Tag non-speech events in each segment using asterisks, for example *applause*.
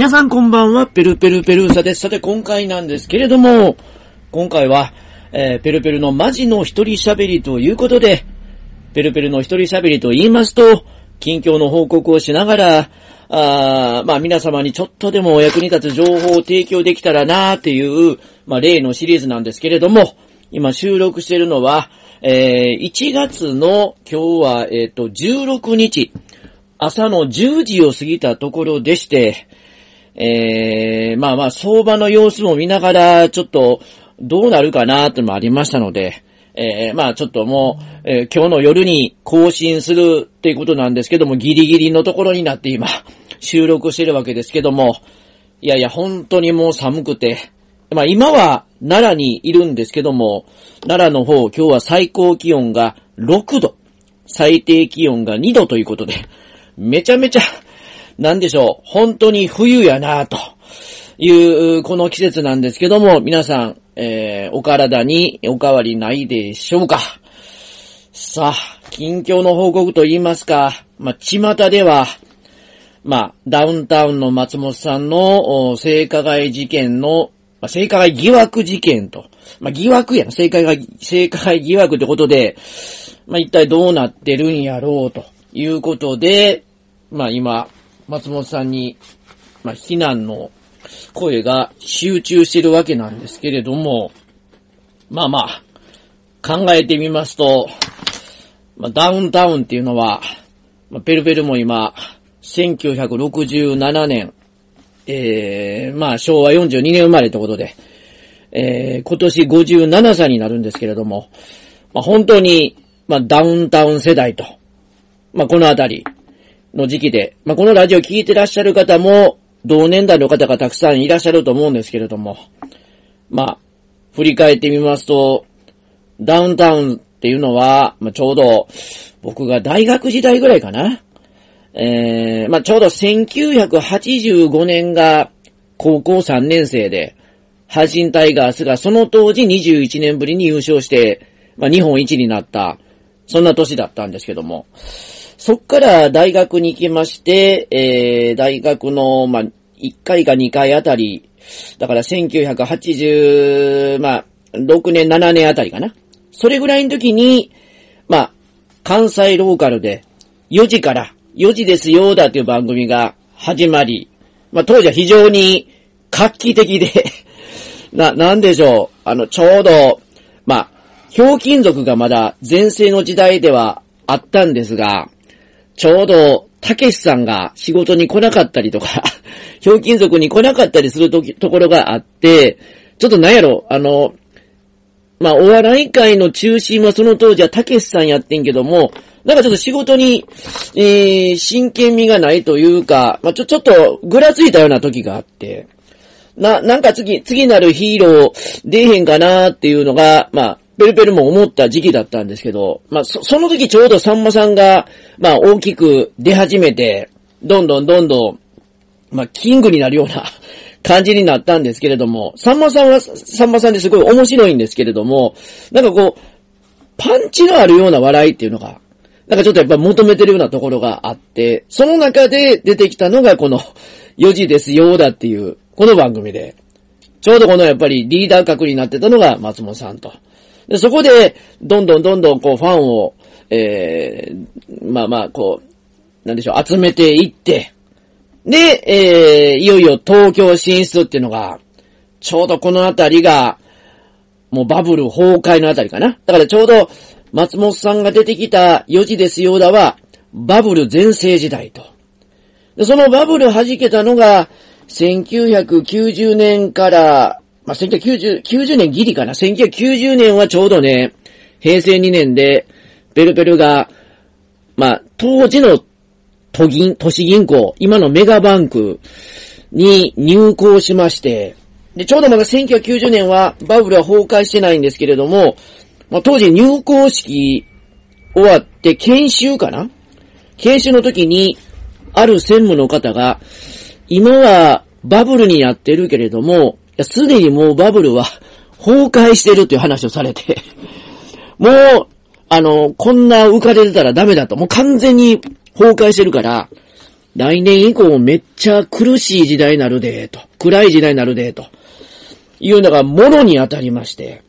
皆さんこんばんは、ペルペルペルーサです。さて今回なんですけれども、今回は、えー、ペルペルのマジの一人喋りということで、ペルペルの一人喋りと言いますと、近況の報告をしながら、あまあ皆様にちょっとでもお役に立つ情報を提供できたらなーっていう、まあ例のシリーズなんですけれども、今収録しているのは、えー、1月の今日は、えっ、ー、と、16日、朝の10時を過ぎたところでして、えー、まあまあ、相場の様子も見ながら、ちょっと、どうなるかなってのもありましたので、えー、まあちょっともう、えー、今日の夜に更新するっていうことなんですけども、ギリギリのところになって今、*laughs* 収録してるわけですけども、いやいや、本当にもう寒くて、まあ今は奈良にいるんですけども、奈良の方、今日は最高気温が6度、最低気温が2度ということで、めちゃめちゃなんでしょう、本当に冬やなという、この季節なんですけども、皆さん、えー、お体にお変わりないでしょうか。さあ、近況の報告と言いますか、まあ、巷では、まあ、ダウンタウンの松本さんの性加害事件の、まあ、性加害疑惑事件と、まあ、疑惑やな、性加害、性加害疑惑ってことで、まあ、一体どうなってるんやろうということで、まあ、今、松本さんに、まあ、非難の声が集中してるわけなんですけれども、まあまあ、考えてみますと、まあ、ダウンタウンっていうのは、まあ、ペルペルも今、1967年、えー、まあ昭和42年生まれってことで、えー、今年57歳になるんですけれども、まあ本当に、まあダウンタウン世代と、まあこのあたり、の時期で、まあ、このラジオ聞いてらっしゃる方も、同年代の方がたくさんいらっしゃると思うんですけれども、まあ、振り返ってみますと、ダウンタウンっていうのは、まあ、ちょうど、僕が大学時代ぐらいかな。えー、まあ、ちょうど1985年が高校3年生で、阪神タイガースがその当時21年ぶりに優勝して、まあ、日本一になった、そんな年だったんですけども、そっから大学に行きまして、えー、大学の、まあ、1回か2回あたり、だから1980、まあ、6年、7年あたりかな。それぐらいの時に、まあ、関西ローカルで、4時から、4時ですよだっていう番組が始まり、まあ、当時は非常に画期的で *laughs* な、なんでしょう、あの、ちょうど、まあ、ひょうきん族がまだ前世の時代ではあったんですが、ちょうど、たけしさんが仕事に来なかったりとか *laughs* ひょうきん族に来なかったりすると、ところがあって、ちょっとなんやろ、あの、まあ、お笑い界の中心はその当時はたけしさんやってんけども、なんかちょっと仕事に、えー、真剣味がないというか、まあ、ちょ、ちょっとぐらついたような時があって、な、なんか次、次なるヒーロー出えへんかなっていうのが、まあ、ペルペルも思った時期だったんですけど、まあ、そ、その時ちょうどさんまさんが、まあ、大きく出始めて、どんどんどんどん、まあ、キングになるような *laughs* 感じになったんですけれども、さんまさんは、さんまさんですごい面白いんですけれども、なんかこう、パンチのあるような笑いっていうのが、なんかちょっとやっぱ求めてるようなところがあって、その中で出てきたのがこの、4時ですよだっていう、この番組で、ちょうどこのやっぱりリーダー格になってたのが松本さんと。で、そこで、どんどんどんどんこうファンを、えー、まあまあ、こう、なんでしょう、集めていって、で、えー、いよいよ東京進出っていうのが、ちょうどこのあたりが、もうバブル崩壊のあたりかな。だからちょうど、松本さんが出てきた4時ですよだは、バブル全盛時代と。でそのバブル弾けたのが、1990年からまあ、1990、90年ギリかな。1990年はちょうどね、平成2年で、ベルベルが、まあ、当時の都銀、都市銀行、今のメガバンクに入行しまして、で、ちょうどまだ1990年はバブルは崩壊してないんですけれども、まあ、当時入行式終わって研修かな？研修の時に、ある専務の方が、今はバブルにやってるけれども、すでにもうバブルは崩壊してるっていう話をされて、*laughs* もう、あの、こんな浮かれてたらダメだと。もう完全に崩壊してるから、来年以降めっちゃ苦しい時代になるで、と。暗い時代になるで、と。いうのがもろに当たりまして、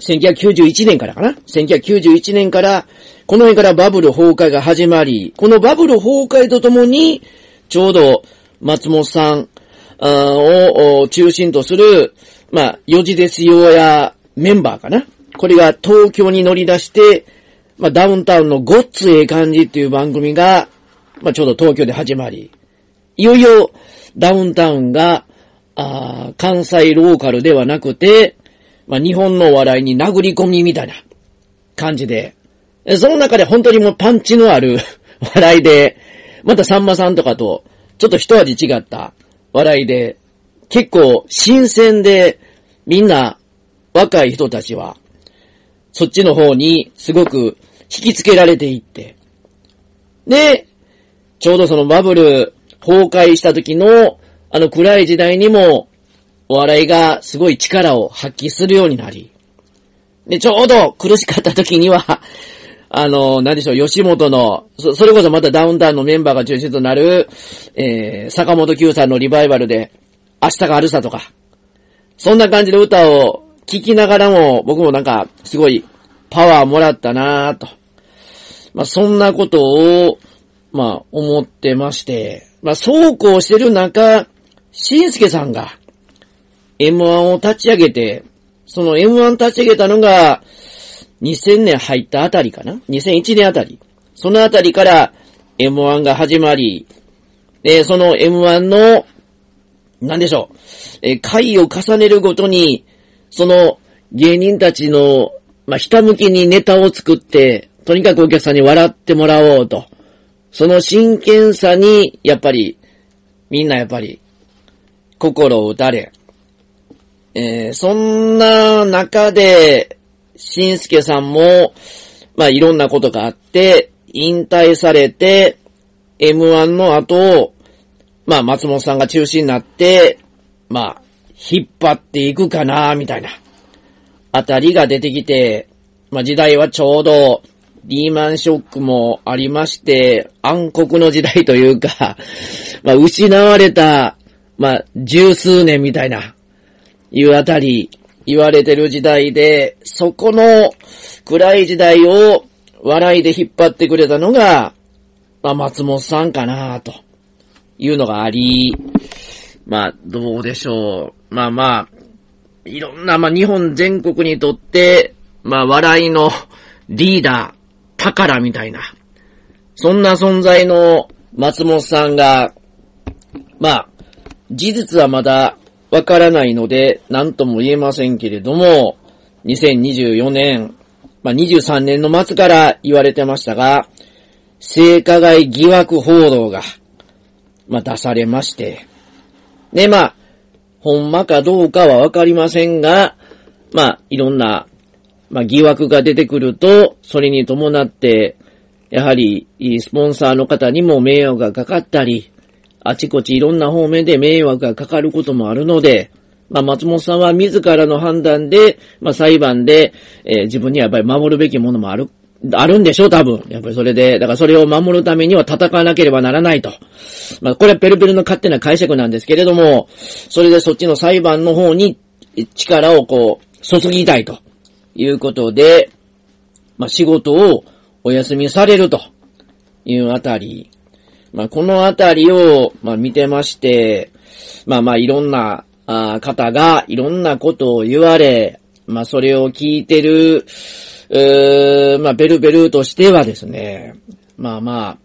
1991年からかな ?1991 年から、この辺からバブル崩壊が始まり、このバブル崩壊とともに、ちょうど松本さんを中心とする、まあ、四時ですよやメンバーかな。これが東京に乗り出して、まあ、ダウンタウンのごっつええ感じっていう番組が、まあ、ちょうど東京で始まり、いよいよダウンタウンが、あ関西ローカルではなくて、まあ、日本の笑いに殴り込みみたいな感じで、その中で本当にもうパンチのある笑いで、またさんまさんとかと、ちょっと一味違った笑いで、結構新鮮で、みんな若い人たちは、そっちの方にすごく引きつけられていって、で、ちょうどそのバブル崩壊した時の、あの暗い時代にも、お笑いがすごい力を発揮するようになり、で、ちょうど苦しかった時には、あの、何でしょう、吉本の、そ、それこそまたダウンタウンのメンバーが中心となる、えー、坂本九さんのリバイバルで、明日があるさとか、そんな感じの歌を聴きながらも、僕もなんか、すごい、パワーもらったなぁと。まあ、そんなことを、まあ、思ってまして、まあ、そうこうしてる中、しんすけさんが、M1 を立ち上げて、その M1 立ち上げたのが、2000年入ったあたりかな ?2001 年あたり。そのあたりから M1 が始まり、で、その M1 の、なんでしょう、え、回を重ねるごとに、その芸人たちの、まあ、ひたむきにネタを作って、とにかくお客さんに笑ってもらおうと。その真剣さに、やっぱり、みんなやっぱり、心を打たれ、えー、そんな中で、しんすけさんも、まあいろんなことがあって、引退されて、M1 の後、まあ松本さんが中心になって、まあ、引っ張っていくかな、みたいな、あたりが出てきて、まあ時代はちょうど、リーマンショックもありまして、暗黒の時代というか、*laughs* まあ失われた、まあ十数年みたいな、いうあたり、言われてる時代で、そこの暗い時代を笑いで引っ張ってくれたのが、まあ、松本さんかなというのがあり、まあ、どうでしょう。まあまあ、いろんな、まあ、日本全国にとって、まあ、笑いのリーダー、宝みたいな、そんな存在の松本さんが、まあ、事実はまだわからないので、何とも言えませんけれども、2024年、まあ、23年の末から言われてましたが、性加害疑惑報道が、まあ、出されまして、で、まあ、ほんまかどうかはわかりませんが、まあ、いろんな、まあ、疑惑が出てくると、それに伴って、やはり、スポンサーの方にも迷惑がかかったり、あちこちいろんな方面で迷惑がかかることもあるので、まあ、松本さんは自らの判断で、まあ、裁判で、えー、自分にはやっぱり守るべきものもある、あるんでしょう、多分。やっぱりそれで、だからそれを守るためには戦わなければならないと。まあ、これはペルペルの勝手な解釈なんですけれども、それでそっちの裁判の方に力をこう、注ぎたいということで、まあ、仕事をお休みされるというあたりまあ、このあたりを、まあ、見てまして、まあまあ、いろんな、あ方が、いろんなことを言われ、まあ、それを聞いてる、うーまあ、ベルベルとしてはですね、まあまあ、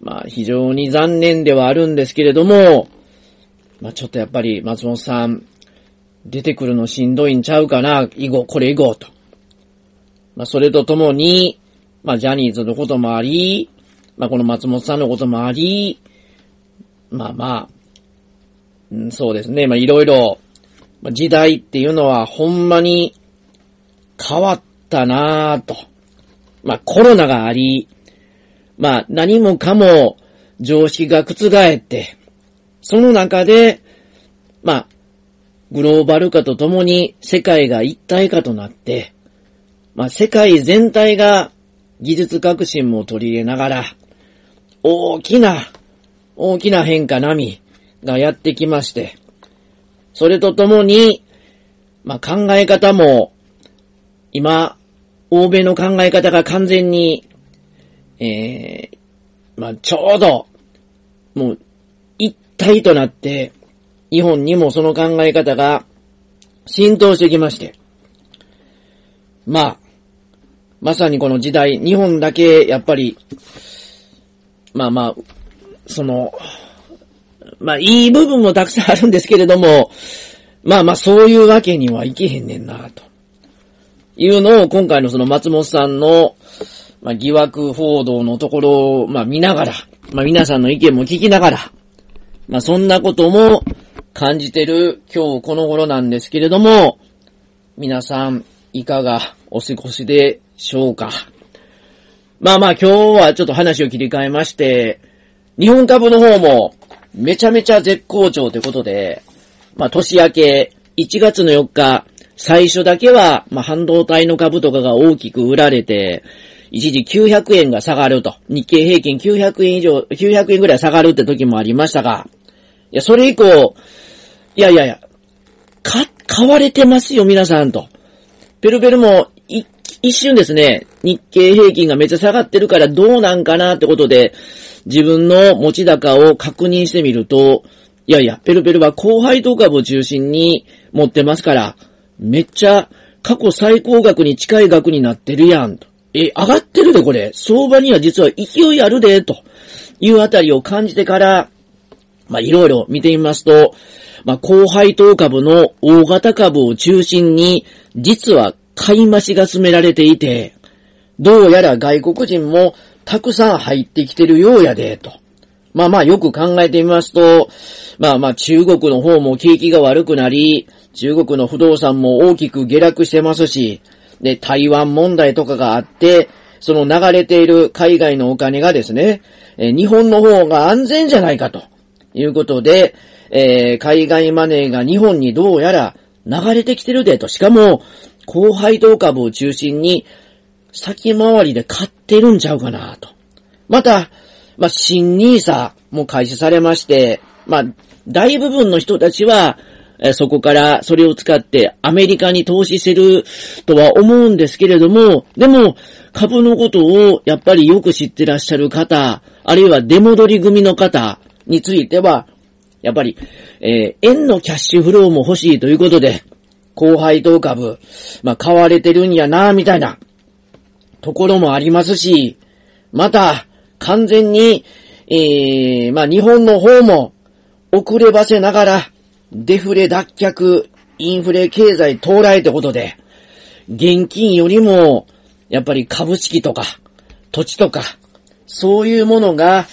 まあ、非常に残念ではあるんですけれども、まあ、ちょっとやっぱり、松本さん、出てくるのしんどいんちゃうかな、以後、これ以後、と。まあ、それとともに、まあ、ジャニーズのこともあり、まあ、この松本さんのこともあり、まあまあ、うん、そうですね。まあ、いろいろ、時代っていうのはほんまに変わったなぁと。まあ、コロナがあり、まあ、何もかも常識が覆って、その中で、まあ、グローバル化とともに世界が一体化となって、まあ、世界全体が技術革新も取り入れながら、大きな大きな変化波がやってきまして、それとともに、まあ、考え方も、今、欧米の考え方が完全に、えー、まあ、ちょうど、もう、一体となって、日本にもその考え方が浸透してきまして、まあ、まさにこの時代、日本だけ、やっぱり、まあまあ、その、まあ、いい部分もたくさんあるんですけれども、まあまあ、そういうわけにはいけへんねんな、と。いうのを、今回のその松本さんの、まあ、疑惑報道のところを、まあ、見ながら、まあ、皆さんの意見も聞きながら、まあ、そんなことも感じてる今日この頃なんですけれども、皆さん、いかがお過ごしでしょうか。まあまあ今日はちょっと話を切り替えまして、日本株の方もめちゃめちゃ絶好調ということで、まあ年明け1月の4日、最初だけは、まあ半導体の株とかが大きく売られて、一時900円が下がると。日経平均900円以上、900円ぐらい下がるって時もありましたが、いや、それ以降、いやいやいや、か、買われてますよ、皆さんと。ペルペルも、一瞬ですね、日経平均がめっちゃ下がってるからどうなんかなってことで、自分の持ち高を確認してみると、いやいや、ペルペルは後輩と株を中心に持ってますから、めっちゃ過去最高額に近い額になってるやんと。え、上がってるでこれ。相場には実は勢いあるで、というあたりを感じてから、まあ、いろいろ見てみますと、まあ、高配当株の大型株を中心に、実は買い増しが進められていて、どうやら外国人もたくさん入ってきてるようやで、と。まあまあよく考えてみますと、まあまあ中国の方も景気が悪くなり、中国の不動産も大きく下落してますし、で、台湾問題とかがあって、その流れている海外のお金がですね、日本の方が安全じゃないかということで、えー、海外マネーが日本にどうやら流れてきてるでと。しかも、高配当株を中心に、先回りで買ってるんちゃうかなと。また、まあ、新ニーサも開始されまして、まあ、大部分の人たちは、えそこからそれを使ってアメリカに投資してるとは思うんですけれども、でも株のことをやっぱりよく知ってらっしゃる方、あるいは出戻り組の方については、やっぱり、えー、円のキャッシュフローも欲しいということで、高配当株、まあ、買われてるんやな、みたいな、ところもありますし、また、完全に、えー、まあ、日本の方も、遅ればせながら、デフレ脱却、インフレ経済到来ってことで、現金よりも、やっぱり株式とか、土地とか、そういうものが、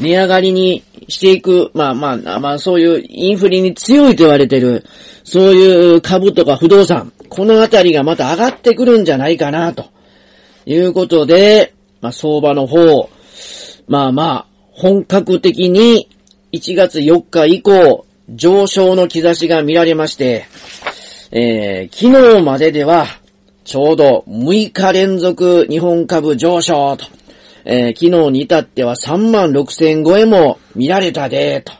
値上がりにしていく、まあまあ、まあそういうインフレに強いと言われてる、そういう株とか不動産、このあたりがまた上がってくるんじゃないかな、ということで、まあ相場の方、まあまあ、本格的に1月4日以降、上昇の兆しが見られまして、えー、昨日まででは、ちょうど6日連続日本株上昇と。えー、昨日に至っては3万6千超えも見られたで、と。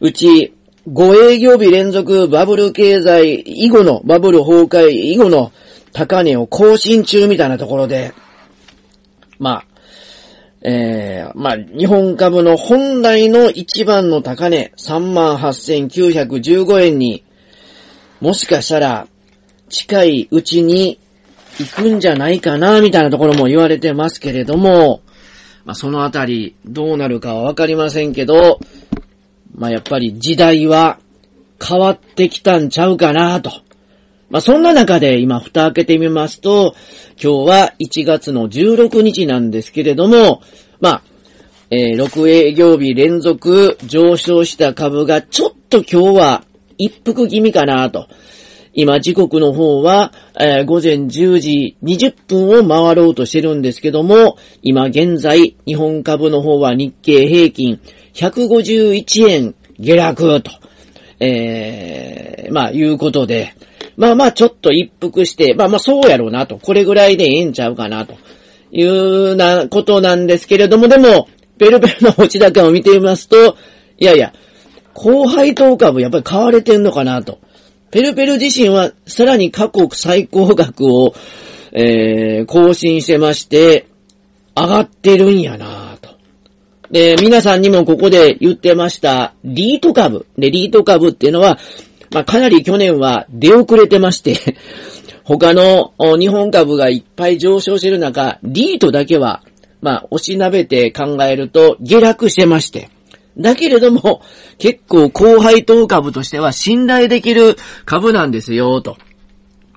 うち、5営業日連続バブル経済以後の、バブル崩壊以後の高値を更新中みたいなところで、まあ、えー、まあ、日本株の本来の一番の高値、38,915円に、もしかしたら、近いうちに行くんじゃないかな、みたいなところも言われてますけれども、まあ、そのあたりどうなるかはわかりませんけど、まあ、やっぱり時代は変わってきたんちゃうかな、と。まあ、そんな中で今蓋開けてみますと、今日は1月の16日なんですけれども、まあ、えー、6営業日連続上昇した株がちょっと今日は一服気味かなと。今時刻の方は、えー、午前10時20分を回ろうとしてるんですけども、今現在日本株の方は日経平均151円下落と、えー、まあいうことで、まあまあちょっと一服して、まあまあそうやろうなと、これぐらいでええんちゃうかなというなことなんですけれども、でも、ペルペルの持ち高を見てみますと、いやいや、高配当株やっぱり買われてんのかなと。ペルペル自身はさらに過去最高額を、えー、更新してまして、上がってるんやなと。で、皆さんにもここで言ってました、リート株。で、リート株っていうのは、まあ、かなり去年は出遅れてまして *laughs* 他の日本株がいっぱい上昇してる中、リートだけは、まあ、押しなべて考えると下落してまして。だけれども、*laughs* 結構高配当株としては信頼できる株なんですよ、と。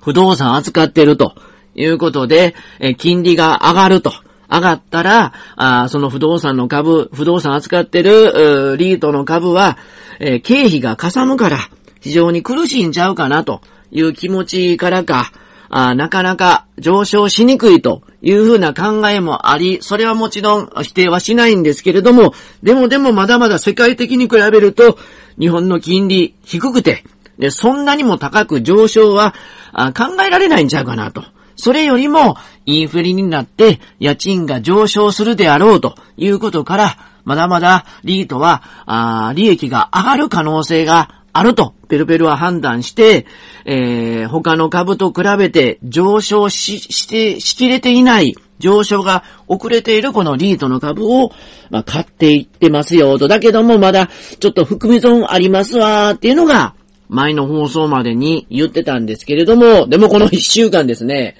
不動産扱ってるということで、え金利が上がると。上がったら、あその不動産の株、不動産扱ってる、リートの株は、え経費がかさむから、非常に苦しいんちゃうかなという気持ちからか、あなかなか上昇しにくいというふうな考えもあり、それはもちろん否定はしないんですけれども、でもでもまだまだ世界的に比べると、日本の金利低くて、でそんなにも高く上昇は考えられないんちゃうかなと。それよりも、インフレになって家賃が上昇するであろうということから、まだまだリートは、あ利益が上がる可能性があると、ペルペルは判断して、えー、他の株と比べて上昇し、して、しきれていない、上昇が遅れているこのリートの株を、まあ、買っていってますよと。だけどもまだちょっと含み損ありますわーっていうのが、前の放送までに言ってたんですけれども、でもこの一週間ですね、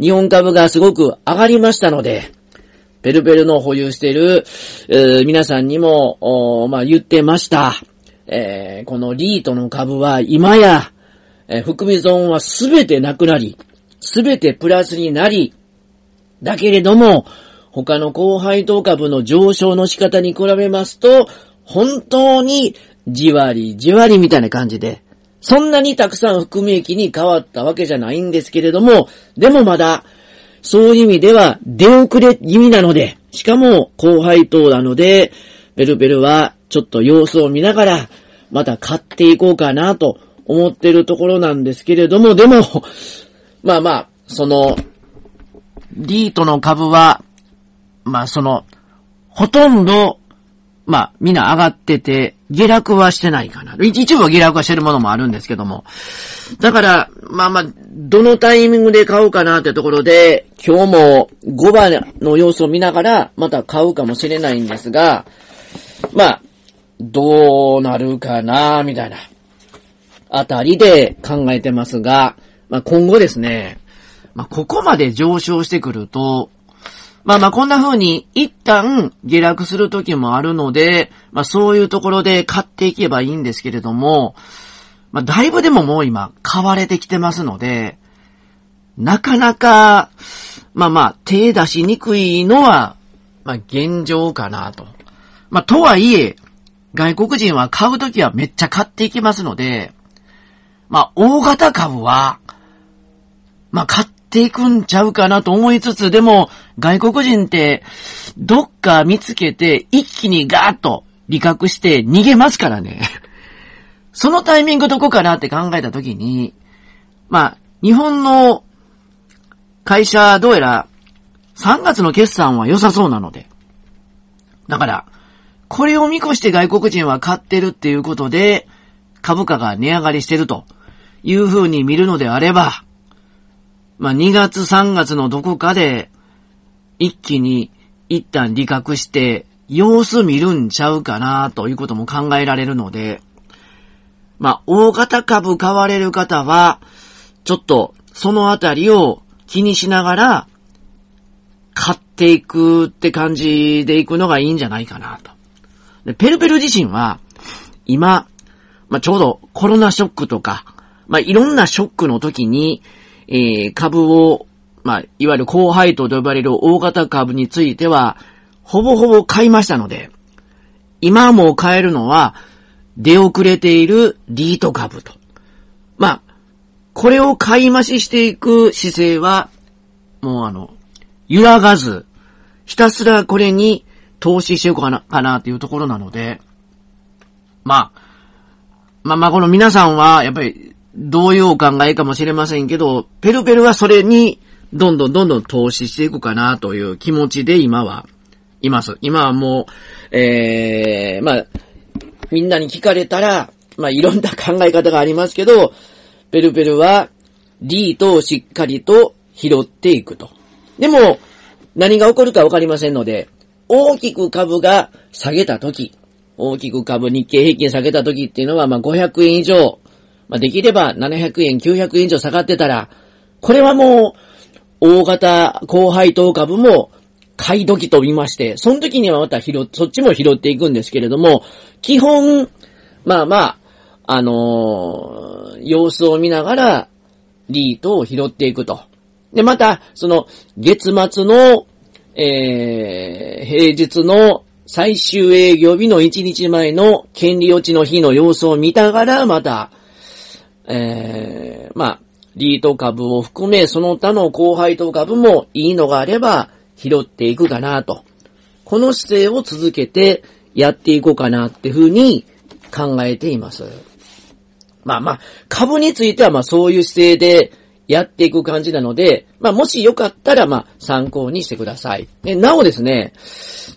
日本株がすごく上がりましたので、ペルペルの保有している、えー、皆さんにも、まあ、言ってました。えー、このリートの株は今や、えー、含み損はすべてなくなり、すべてプラスになり、だけれども、他の高配当株の上昇の仕方に比べますと、本当にじわりじわりみたいな感じで、そんなにたくさん含み益に変わったわけじゃないんですけれども、でもまだ、そういう意味では出遅れ気味なので、しかも高配当なので、ベルベルはちょっと様子を見ながら、また買っていこうかなと思ってるところなんですけれども、でも、*laughs* まあまあ、その、リートの株は、まあその、ほとんど、まあみんな上がってて、下落はしてないかな。一部は下落はしてるものもあるんですけども。だから、まあまあ、どのタイミングで買うかなってところで、今日も5番の様子を見ながら、また買うかもしれないんですが、まあ、どうなるかな、みたいな、あたりで考えてますが、まあ、今後ですね、まあ、ここまで上昇してくると、まあまあこんな風に一旦下落する時もあるので、まあそういうところで買っていけばいいんですけれども、まあだいぶでももう今買われてきてますので、なかなか、まあまあ手出しにくいのは、まあ現状かなと。まあとはいえ、外国人は買うときはめっちゃ買っていきますので、まあ、大型株は、まあ、買っていくんちゃうかなと思いつつ、でも、外国人って、どっか見つけて、一気にガーッと利確して逃げますからね。*laughs* そのタイミングどこかなって考えたときに、まあ、日本の会社、どうやら、3月の決算は良さそうなので。だから、これを見越して外国人は買ってるっていうことで、株価が値上がりしてるという風に見るのであれば、まあ、2月3月のどこかで、一気に一旦利確して、様子見るんちゃうかなということも考えられるので、まあ、大型株買われる方は、ちょっとそのあたりを気にしながら、買っていくって感じでいくのがいいんじゃないかなと。で、ペルペル自身は、今、まあ、ちょうどコロナショックとか、まあ、いろんなショックの時に、えー、株を、まあ、いわゆる高配当と呼ばれる大型株については、ほぼほぼ買いましたので、今も買えるのは、出遅れているリート株と。まあ、これを買い増ししていく姿勢は、もうあの、揺らがず、ひたすらこれに投資していこうかな、かなっていうところなので、まあ、まあまあこの皆さんは、やっぱり、どういうお考えかもしれませんけど、ペルペルはそれに、どんどんどんどん投資していくかなという気持ちで今は、います。今はもう、えー、まあ、みんなに聞かれたら、まあ、いろんな考え方がありますけど、ペルペルは、リートをしっかりと拾っていくと。でも、何が起こるかわかりませんので、大きく株が下げたとき、大きく株日経平均下げたときっていうのは、まあ、500円以上、まあ、できれば700円、900円以上下がってたら、これはもう、大型高配当株も買い時と言いまして、その時にはまた拾、そっちも拾っていくんですけれども、基本、まあまあ、あのー、様子を見ながら、リートを拾っていくと。で、また、その、月末の、えー、平日の最終営業日の1日前の権利落ちの日の様子を見ながら、また、えー、まあ、リート株を含め、その他の後輩と株もいいのがあれば、拾っていくかなと。この姿勢を続けてやっていこうかなっていうふうに考えています。まあまあ、株についてはまあそういう姿勢でやっていく感じなので、まあもしよかったらまあ参考にしてください。なおですね、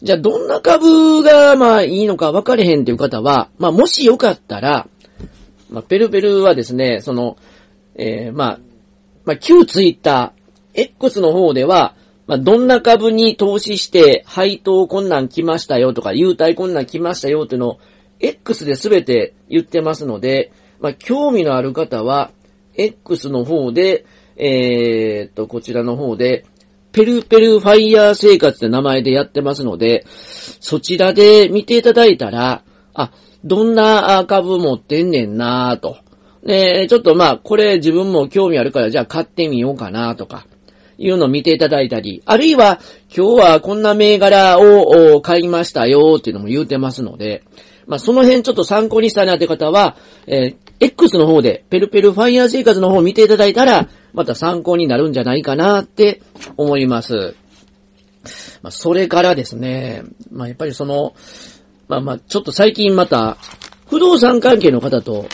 じゃあどんな株がまいいのか分かれへんという方は、まあもしよかったら、まあペルペルはですね、その、えー、まあ、まあ旧ツイッター、X の方では、まあ、どんな株に投資して配当困難来ましたよとか、優待困難来ましたよっていうのを X で全て言ってますので、まあ、興味のある方は、X の方で、えー、っと、こちらの方で、ペルペルファイヤー生活って名前でやってますので、そちらで見ていただいたら、あ、どんな株持ってんねんなぁと。で、ちょっとまあ、これ自分も興味あるから、じゃあ買ってみようかなとか。いうのを見ていただいたり、あるいは今日はこんな銘柄を買いましたよっていうのも言うてますので、まあ、その辺ちょっと参考にしたいなって方は、えー、X の方で、ペルペルファイヤー生活の方を見ていただいたら、また参考になるんじゃないかなって思います。まあ、それからですね、まあ、やっぱりその、まあまあ、ちょっと最近また、不動産関係の方と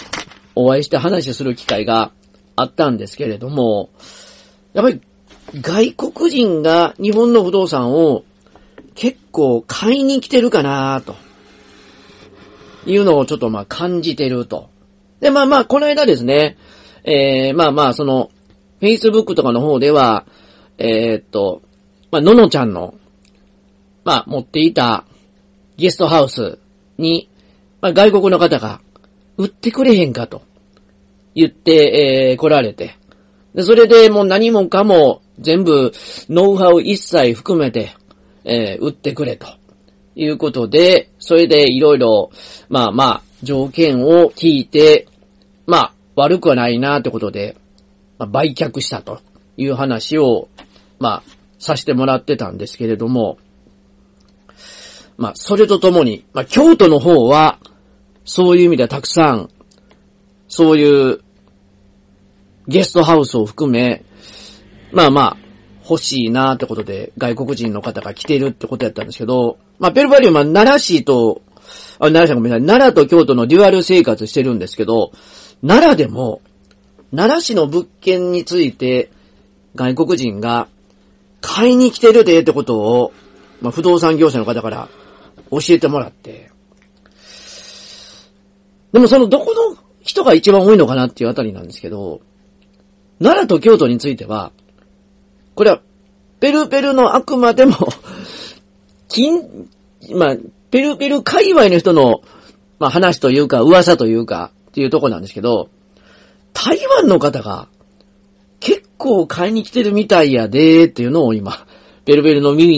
お会いして話する機会があったんですけれども、やっぱり外国人が日本の不動産を結構買いに来てるかなと。いうのをちょっとまあ感じてると。で、まあまあ、この間ですね、えー、まあまあ、その、Facebook とかの方では、えー、っと、まあ、ののちゃんの、まあ、持っていたゲストハウスに、まあ、外国の方が、売ってくれへんかと、言って、えー、来られて。で、それでもう何もかも全部ノウハウ一切含めて、えー、売ってくれと。いうことで、それでいろいろ、まあまあ、条件を聞いて、悪くはないなってことで、まあ、売却したという話を、まあ、させてもらってたんですけれども、まあ、それとともに、まあ、京都の方は、そういう意味ではたくさん、そういうゲストハウスを含め、まあまあ、欲しいなってことで、外国人の方が来てるってことやったんですけど、まあ、ペルバリウムは奈良市と、あ、奈良市ごめんなさい、奈良と京都のデュアル生活してるんですけど、奈良でも、奈良市の物件について、外国人が買いに来てるでってことを、まあ、不動産業者の方から教えてもらって、でもそのどこの人が一番多いのかなっていうあたりなんですけど、奈良と京都については、これは、ペルペルのあくまでも *laughs* 金、まあ、ペルペル界隈の人の、まあ話というか、噂というか、っていうとこなんですけど、台湾の方が、結構買いに来てるみたいやでーっていうのを今、ベルベルの耳